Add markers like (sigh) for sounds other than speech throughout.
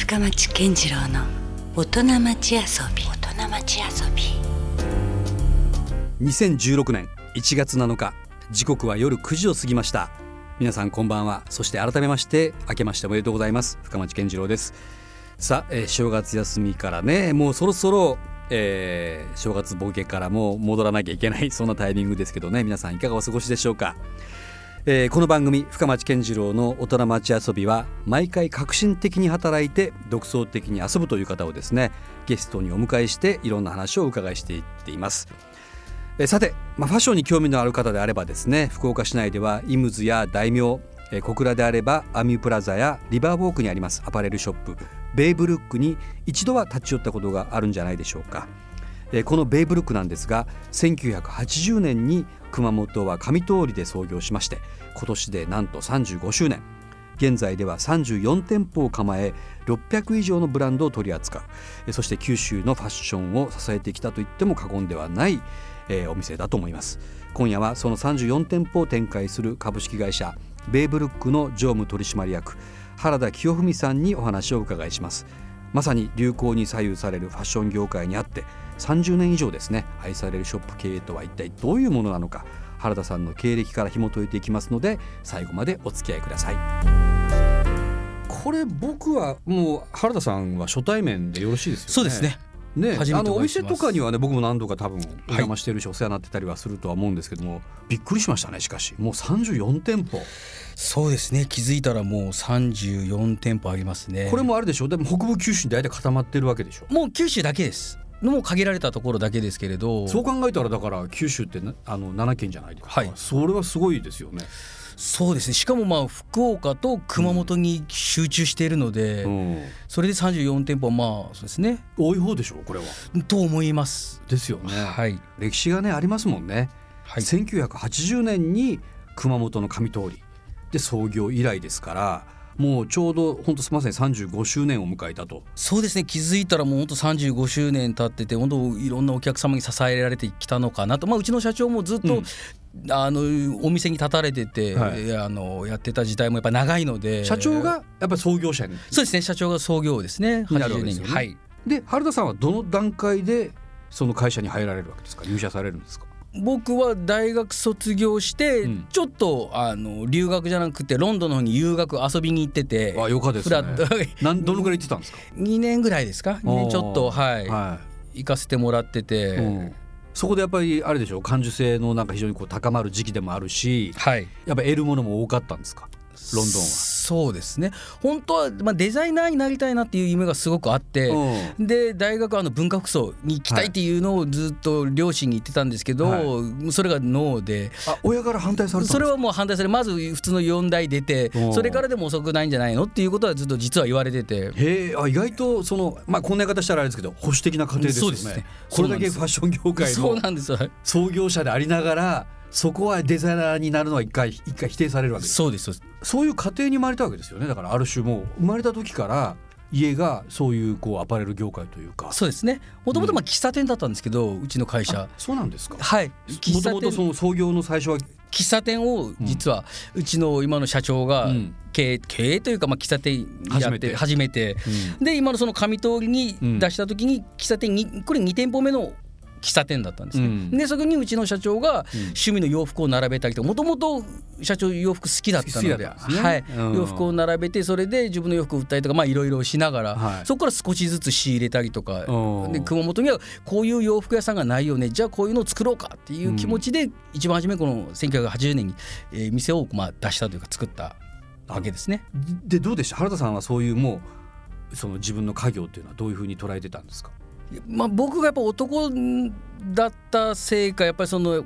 深町健次郎の大人町遊び。大人町遊び。2016年1月7日時刻は夜9時を過ぎました。皆さんこんばんは。そして改めまして明けましておめでとうございます。深町健次郎です。さあ、えー正月休みからねもうそろそろ、えー正月ボケからもう戻らなきゃいけないそんなタイミングですけどね。皆さんいかがお過ごしでしょうかえーこの番組深町健次郎の大人町遊びは毎回革新的に働いて独創的に遊ぶという方をですねゲストにお迎えしていろんな話をお伺いしていっています。えーさて、まあ、ファッションに興味のある方であればですね福岡市内ではイムズや大名え小倉であればアミュプラザやリバーウォークにありますアパレルショップベイブルックに一度は立ち寄ったことがあるんじゃないでしょうか。このベイブルックなんですが1980年に熊本は上通りで創業しまして今年でなんと35周年現在では34店舗を構え600以上のブランドを取り扱う。そして九州のファッションを支えてきたと言っても過言ではない、お店だと思います。今夜はその34店舗を展開する株式会社ベイブルックの常務取締役原田清文さんにお話を伺いします。まさに流行に左右されるファッション業界にあって30年以上ですね愛されるショップ経営とは一体どういうものなのか原田さんの経歴から紐解いていきますので最後までお付き合いくださいこれ僕はもう原田さんは初対面でよろしいですよね？そうですね。ね、あのお店とかにはね僕も何度か多分お邪魔してるし、お世話になってたりはするとは思うんですけどもびっくりしましたねしかし。もう34店舗。そうですね。気づいたらもう34店舗ありますね。これもあれでしょ？でも北部九州に大体固まってるわけでしょ？もう九州だけです。もう限られたところだけですけれど。そう考えたらだから九州ってなあの7県じゃないですか、はい。それはすごいですよね、そうですね。しかもまあ福岡と熊本に集中しているので、うん、それで34店舗はまあそうですね。多い方でしょこれはと思います。ですよね、はい。歴史がねありますもんね、はい。1980年に熊本の上通りで創業以来ですからもうちょうど本当まさに35周年を迎えたと。そうですね。気づいたらもう本当35周年経ってて本当いろんなお客様に支えられてきたのかなと、まあ、うちの社長もずっと、うん。あのお店に立たれてて、はい。あのやってた時代もやっぱ長いので。社長がやっぱり創業者に。そうですね。社長が創業ですね。に。なるわけ80ですよね。年にはい。で原田さんはどの段階でその会社に入られるわけですか？入社されるんですか？僕は大学卒業して、うん。ちょっとあの留学じゃなくてロンドンの方に留学遊びに行っててあよかですね。(laughs) なんどのぐらい行ってたんですか？2年ぐらいですか？2年ちょっとはい、は行かせてもらってて、い、うん。そこでやっぱりあれでしょ？う感受性のなんか非常にこう高まる時期でもあるしはい。やっぱ得るものも多かったんですか？ロンドンは。そうですね。本当は、まあ、デザイナーになりたいなっていう夢がすごくあって、うん。で大学はあの文化服装に行きたいっていうのをずっと両親に言ってたんですけど、はそれがノーで。あ親から反対されそれはもう反対されまず普通の4代出てうん。それからでも遅くないんじゃないのっていうことはずっと実は言われてて。へえあ意外とそのまあこんな言い方したらあれですけど保守的な家庭ですよね。そうですね。これだけファッション業界そうのなんです。よ創業者でありながらそこはデザイナーになるのは一回一回否定されるわけです。そうですそうです。そういう家庭に生まれたわけですよね。だからある種もう生まれた時から家がそういうこうアパレル業界というか。そうですね。もともとまあ喫茶店だったんですけどうちの会社。あそうなんですか。はい。喫茶もともとそ店。の創業の最初は喫茶店を実はうちの今の社長がうん。経営経営というかまあ喫茶店やって始めて。で今のその上通りに出した時に喫茶店にこれ2店舗目の喫茶店だったんですね、うん。でそこにうちの社長が趣味の洋服を並べたりともともと社長洋服好きだったのでね。はい。うん。洋服を並べてそれで自分の洋服を売ったりとかまあいろいろしながら、はい。そこから少しずつ仕入れたりとか。うん。で熊本にはこういう洋服屋さんがないよね。じゃあこういうのを作ろうかっていう気持ちで、一番初めこの1980年に、えー店をまあ出したというか作ったわけですね。でどうでした？原田さんはそういうもうその自分の家業っていうのはどういうふうに捉えてたんですか？まあ、僕がやっぱ男だったせいかやっぱりその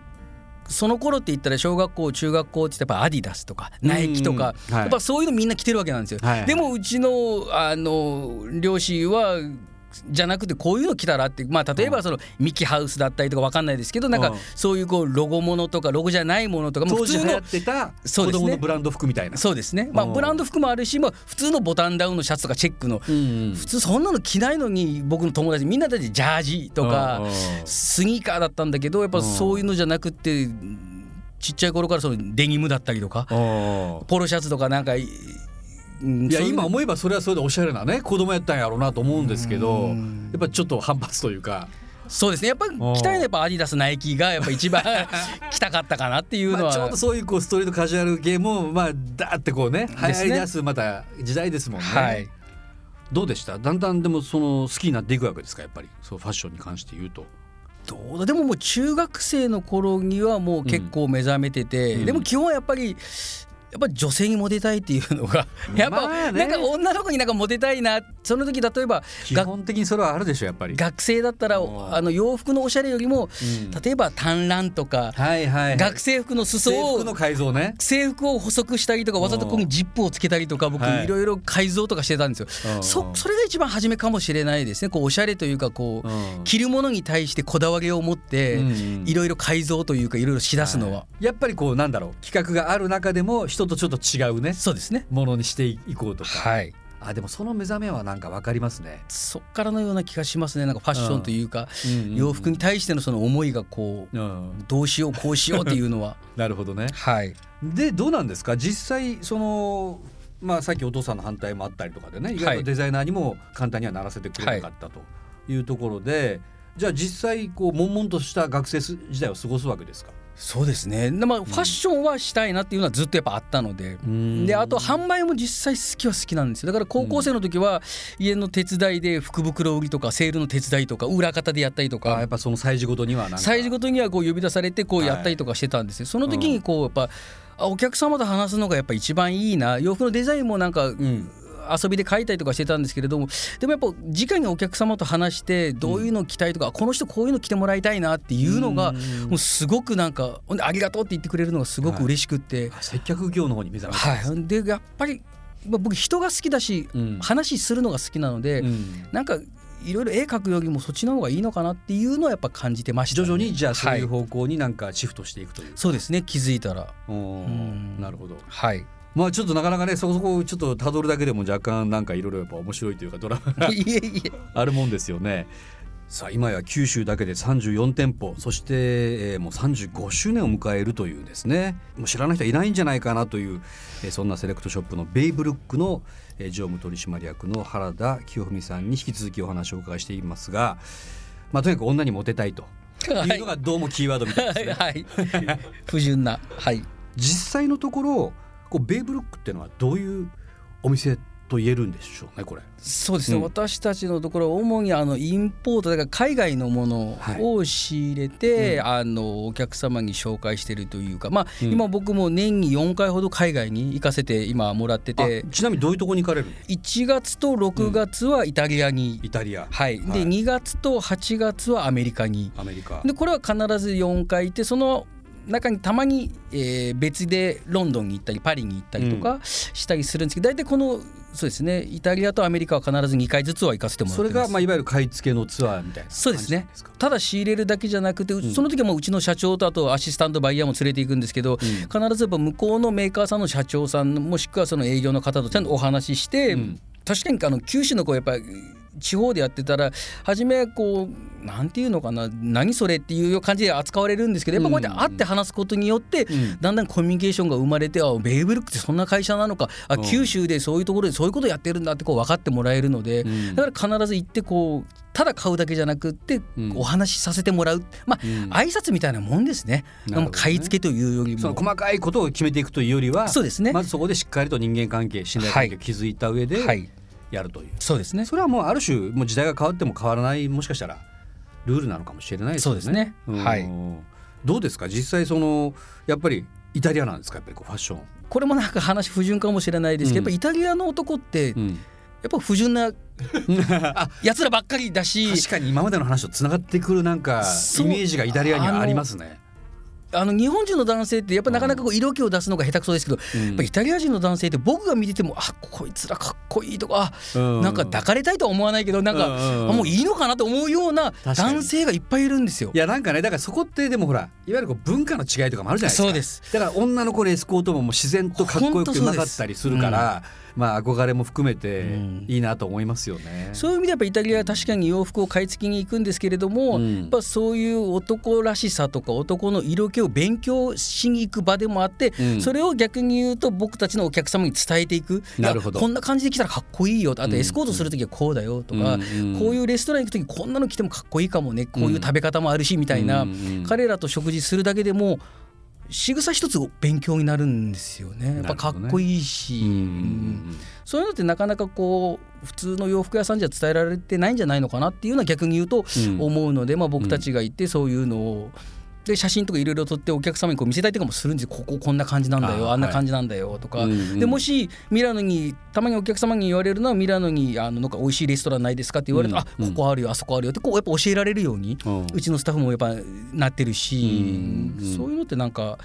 その頃って言ったら小学校中学校ってやっぱアディダスとかナイキとか、やっぱそういうのみんな着てるわけなんですよ。はいはい。でもうちのあの両親はじゃなくてこういうの着たらって、まあ、例えばそのミキハウスだったりとかわかんないですけどなんかうん。そういうこうロゴものとかロゴじゃないものとかもう普通の子のブランド服みたいな。そうですね、まあ、うん。ブランド服もあるし、まあ、普通のボタンダウンのシャツとかチェックのうん普通そんなの着ないのに僕の友達みんなたちジャージとかスニーカーだったんだけどやっぱそういうのじゃなくってちっちゃい頃からそのデニムだったりとかポロシャツとかなんかいいや今思えばそれはそれでおしゃれなね子供やったんやろうなと思うんですけどやうん。っぱちょっと反発というか。そうですね。やっぱり着たいのはやっぱアディダスナイキがやっぱ一番 (laughs) 着たかったかなっていうのは、まあ、ちょうどそういうこうストリートカジュアル系もまあだーってこうね流ですね。行り出すまた時代ですもんね。はい。どうでした？だんだんでもその好きになっていくわけですか？やっぱり。そうファッションに関して言うと。どうだ？でももう中学生の頃にはもう結構目覚めてて、うん。でも基本はやっぱりやっぱり女性にモテたいっていうのがやっぱ、まあね。なんか女の子になんかモテたいなその時例えば基本的にそれはあるでしょやっぱり。学生だったらうん。あの洋服のおしゃれよりもうん。例えば短ランとかはいはい。はい、学生服の裾を制服の改造ね。制服を細くしたりとかわざとここにジップをつけたりとか僕はい。いろいろ改造とかしてたんですよ。うん。そそれが一番初めかもしれないですね。こうおしゃれというかこううん。着るものに対してこだわりを持ってうんいろいろ改造というかいろいろしだすのは、やっぱりこうなんだろう。企画がある中でも人とちょっと違うね。そうですね。ものにしていこうとか。はい。あでもその目覚めはなんかわかりますね。そっからのような気がしますね。なんかファッションというか、うん。洋服に対してのその思いがこううん、どうしようこうしようっていうのは。(laughs) なるほどね。はい。でどうなんですか？実際そのまあさっきお父さんの反対もあったりとかでね意外とデザイナーにも簡単にはならせてくれなかったというところで、じゃあ実際こう悶々とした学生時代を過ごすわけですか？そうですね。でまあファッションはしたいなっていうのはずっとやっぱあったので。であと販売も実際好きは好きなんですよ。だから高校生の時は家の手伝いで福袋売りとかセールの手伝いとか裏方でやったりとか。あやっぱその催事ごとには催事ごとにはこう呼び出されてこうやったりとかしてたんですよ。その時にこうやっぱあお客様と話すのがやっぱ一番いいな。洋服のデザインもなんかうん遊びで描いたりとかしてたんですけれどもでもやっぱ直にお客様と話してどういうのを着たいとか、この人こういうの着てもらいたいなっていうのがうん。もうすごくなんかありがとうって言ってくれるのがすごく嬉しくって、あ接客業の方に目覚めたんですはい、でやっぱりまあ僕人が好きだし、うん。話するのが好きなので、うん。なんかいろいろ絵描くよりもそっちの方がいいのかなっていうのはやっぱ感じてました、ね、徐々にじゃあそういうはい方向になんかシフトしていくという、そうですね気づいたら。うん。なるほど。はいまあちょっとなかなかねそこそこちょっとたどるだけでも若干なんかいろいろやっぱ面白いというかドラマが (laughs) いえいえ。あるもんですよね。さあ今や九州だけで34店舗そして、えーもう35周年を迎えるというですね。もう知らない人はいないんじゃないかなという、えーそんなセレクトショップのベイブルックの、えー常務取締役の原田清文さんに引き続きお話をお伺いしていますが、まあ、とにかく女にモテたいというのがどうもキーワードみたいですね。はい。(laughs) 不純な。はい。実際のところこうベイブルックっていうのはどういうお店と言えるんでしょうねこれ。そうですね、うん。私たちのところは主にあのインポートだから海外のものを仕入れて、うん。あのお客様に紹介してるというかまあ、うん。今僕も年に4回ほど海外に行かせて今もらってて。あちなみにどういうところに行かれるの？1月と6月はイタリアに、イタリア、はい、ではい。2月と8月はアメリカに。アメリカ。でこれは必ず4回行ってその中にたまに、えー別でロンドンに行ったりパリに行ったりとかしたりするんですけど大体このそうですねイタリアとアメリカは必ず2回ずつは行かせてもらっそれてます。がまあいわゆる買い付けのツアーみたいなそうですね。ただ仕入れるだけじゃなくて、ん。その時はもううちの社長とあとアシスタントバイヤーも連れていくんですけど、必ずやっぱ向こうのメーカーさんの社長さんもしくはその営業の方とちゃんとお話しして、うん。確かにあの九州の子やっぱり地方でやってたら初めはこうなんていうのかな何それっていう感じで扱われるんですけどやっぱこうやって会って話すことによって、ん。だんだんコミュニケーションが生まれてあベイブルックってそんな会社なのかあうん。九州でそういうところでそういうことやってるんだってこう分かってもらえるので、うん。だから必ず行ってこうただ買うだけじゃなくってうん。お話しさせてもらう、まあ、うん。挨拶みたいなもんですね。ね。買い付けというよりも。その細かいことを決めていくというよりはそうですね。まずそこでしっかりと人間関係信頼関係を築いた上ではいやるという、そうですね。それはもうある種もう時代が変わっても変わらないもしかしたらルールなのかもしれないですよね。そうですね。ん。はい。どうですか？実際そのやっぱりイタリアなんですか？やっぱりこうファッション。これもなんか話不純かもしれないですけど、うん。やっぱイタリアの男ってやうん。っぱ不純な (laughs) やつらばっかりだし確かに今までの話とつながってくるなんかイメージがイタリアにはありますね。あの日本人の男性ってやっぱなかなかこう色気を出すのが下手くそですけど、うん。やっぱイタリア人の男性って僕が見ててもあこいつらかっこいいとかあうん。なんか抱かれたいとは思わないけどなんか、うんもういいのかなと思うような男性がいっぱいいるんですよ。い。やなんかねだからそこってでもほらいわゆるこう文化の違いとかもあるじゃないですか。そうです。だから女の子のエスコートももう自然とかっこよくうまかったりするから、まあ憧れも含めてうん。いいなと思いますよね。そういう意味でやっぱイタリアは確かに洋服を買い付けに行くんですけれども、うん。やっぱそういう男らしさとか男の色気を勉強しに行く場でもあって、うん。それを逆に言うと僕たちのお客様に伝えていく。なるほど。こんな感じで来たらかっこいいよ。あうん。とエスコートする時はこうだよとか、うん。こういうレストラン行く時こんなの着てもかっこいいかもね。こういう食べ方もあるしみたいな、うん。うん。彼らと食事するだけでも仕草一つ勉強になるんですよね。やっぱかっこいいし、うんうんそういうのってなかなかこう普通の洋服屋さんじゃ伝えられてないんじゃないのかなっていうのは逆に言うとうん思うので、まあ、僕たちが行ってそういうのを。で写真とかいろいろ撮ってお客様にこう見せたりとかもするんですよ。こここんな感じなんだよ。ああんな感じなんだよとか、うんうんでもしミラノにたまにお客様に言われるのはミラノにあのなんか美味しいレストランないですかって言われると、うんあここあるよあそこあるよってこうやっぱ教えられるように、うん。うちのスタッフもやっぱなってるし、うんうん。そういうのってなんか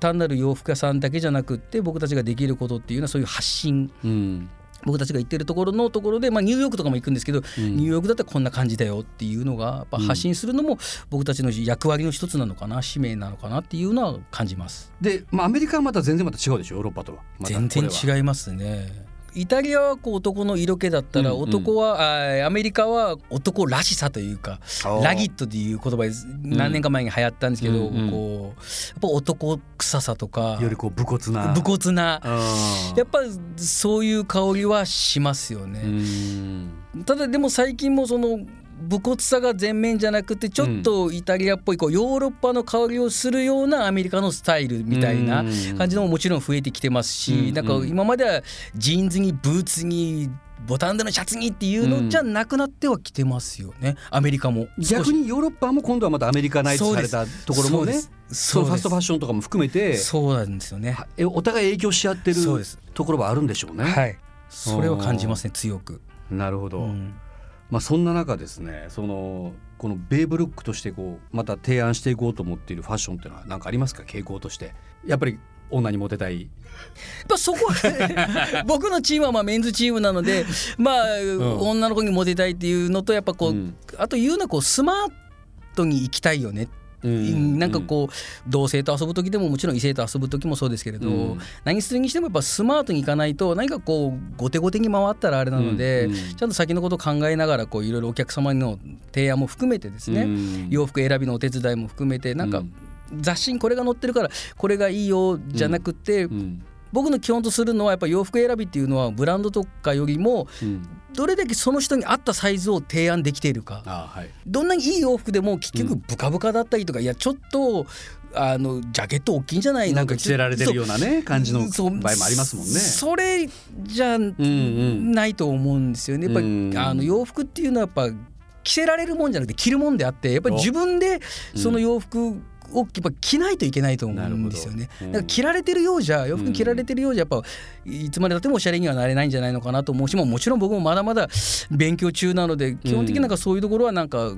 単なる洋服屋さんだけじゃなくって僕たちができることっていうのはそういう発信うん僕たちが行ってるところのところで、まあ、ニューヨークとかも行くんですけど、うんニューヨークだったらこんな感じだよっていうのがやっぱ発信するのも僕たちの役割の一つなのかな使命なのかなっていうのは感じます。で、まあ、アメリカはまた全然また違うでしょヨーロッパとは。全然違いますね。イタリアはこう男の色気だったらうんうん。男は、あーアメリカは男らしさというかラギットっていう言葉で何年か前に流行ったんですけど、うんうんこうやっぱ男臭さとかよりこう武骨な。武骨な。やっぱそういう香りはしますよね。うん。ただでも最近もその武骨さが全面じゃなくてちょっとイタリアっぽいこうヨーロッパの香りをするようなアメリカのスタイルみたいな感じのももちろん増えてきてますうん。しなんか今まではジーンズにブーツにボタンでのシャツにっていうのじゃなくなってはきてますよね。アメリカも。逆にヨーロッパも今度はまたアメリカナイズされたところもね。そのファストファッシションとかも含めて。そうなんです。よねお互い影響し合ってるところはあるんでしょうね。はい。それを感じますね強く、なるほど、うんまあ、そんな中ですねそのこのベーブルックとしてこうまた提案していこうと思っているファッションっていうのは何かありますか？傾向として。やっぱり女にモテたい。(laughs) そこは (laughs) 僕のチームはまあメンズチームなのでまあ、女の子にモテたいっていうのとやっぱこう、うん。あと言うのはこうスマートに行きたいよね、なんかこう同性と遊ぶ時でももちろん異性と遊ぶ時もそうですけれど、うん。何するにしてもやっぱスマートに行かないと何かこう後手後手に回ったらあれなので、うん。うん。ちゃんと先のことを考えながらこういろいろお客様の提案も含めてですね、うん。洋服選びのお手伝いも含めてなんかうん。雑誌にこれが載ってるからこれがいいよじゃなくて、うん僕の基本とするのはやっぱ洋服選びっていうのはブランドとかよりもうん。どれだけその人に合ったサイズを提案できているか。あはい。どんなにいい洋服でも結局ブカブカだったりとか、いやちょっとあのジャケット大きいんじゃないなんか着せられてるようなね感じの場合もありますもんね。それじゃないと思うんですよね。やっぱりうんあの洋服っていうのはやっぱ着せられるもんじゃなくて着るもんであってやっぱり自分でその洋服をやっぱ着ないといけないと思うんですよね。うんだから着られてるようじゃ洋服に着られてるようじゃやっぱいつまでたってもおしゃれにはなれないんじゃないのかなと思うしももちろん僕もまだまだ勉強中なので基本的になんかそういうところはなんか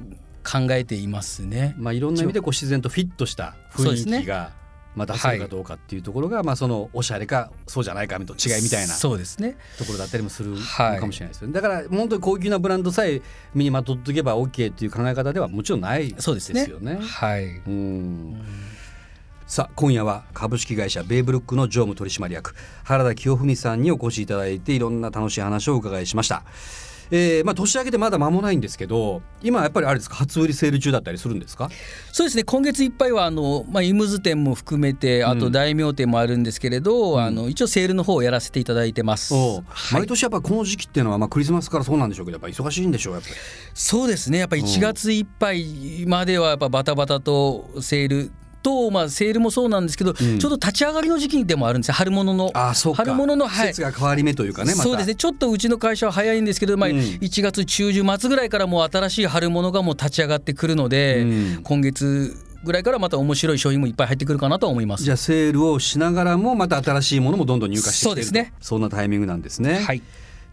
考えていますね。まあいろんな意味でこう自然とフィットした雰囲気がまあ出せるかどうかっていうところがまあそのおしゃれかそうじゃないかと違いみたいなそうですね。ところだったりもするかもしれないですよね。だから本当に高級なブランドさえ身にまとっておけば OK っていう考え方ではもちろんないですそうですね。よね。はい。うんさあ今夜は株式会社ベイブルックの常務取締役原田清文さんにお越しいただいていろんな楽しい話をお伺いしました。えーまあ、年明けてまだ間もないんですけど今やっぱりあれですか？初売りセール中だったりするんですか？そうですね。今月いっぱいはあの、まあ、イムズ店も含めてあと大名店もあるんですけれど、あの一応セールの方をやらせていただいてます。はい毎年やっぱこの時期っていうのは、まあ、クリスマスからそうなんでしょうけどやっぱ忙しいんでしょうやっぱり。そうですね。やっぱり1月いっぱいまではやっぱバタバタとセールと、まあ、セールもそうなんですけど、ん。ちょっと立ち上がりの時期でもあるんですよ。春物の。ああそうか。春物の、季はい。節が変わり目というかねまた。そうですね。ちょっとうちの会社は早いんですけど、まあ、うん。1月中旬末ぐらいからもう新しい春物がもう立ち上がってくるので、うん。今月ぐらいからまた面白い商品もいっぱい入ってくるかなとは思います。じゃあセールをしながらもまた新しいものもどんどん入荷してきてそうですね。とそんなタイミングなんですね。はい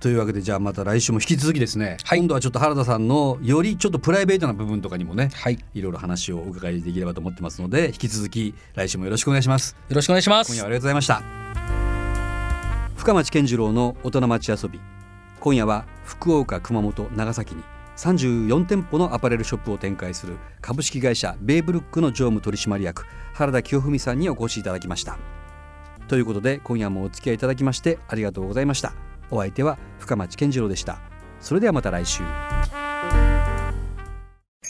というわけでじゃあまた来週も引き続きですね、はい。今度はちょっと原田さんのよりちょっとプライベートな部分とかにもね、はい、よいろいろ話をお伺いできればと思ってますので引き続き来週もよろしくお願いします。ろしくお願いします。今夜はありがとうございました。深町健次郎の大人町遊び。今夜は福岡熊本長崎に34店舗のアパレルショップを展開する株式会社ベイブルックの常務取締役原田清文さんにお越しいただきました。ということで今夜もお付き合いいただきましてありがとうございましたお相手は深町健次郎でした。それではまた来週。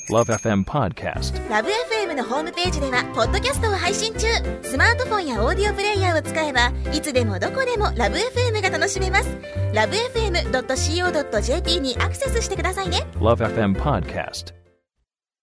LoveFM Podcast ラブ f m のホームページではポッドキャストを配信中。スマートフォンやオーディオプレイヤーを使えばいつでもどこでもラブ f m が楽しめます。ラブ FM.co.jp にアクセスしてくださいね。LoveFM Podcast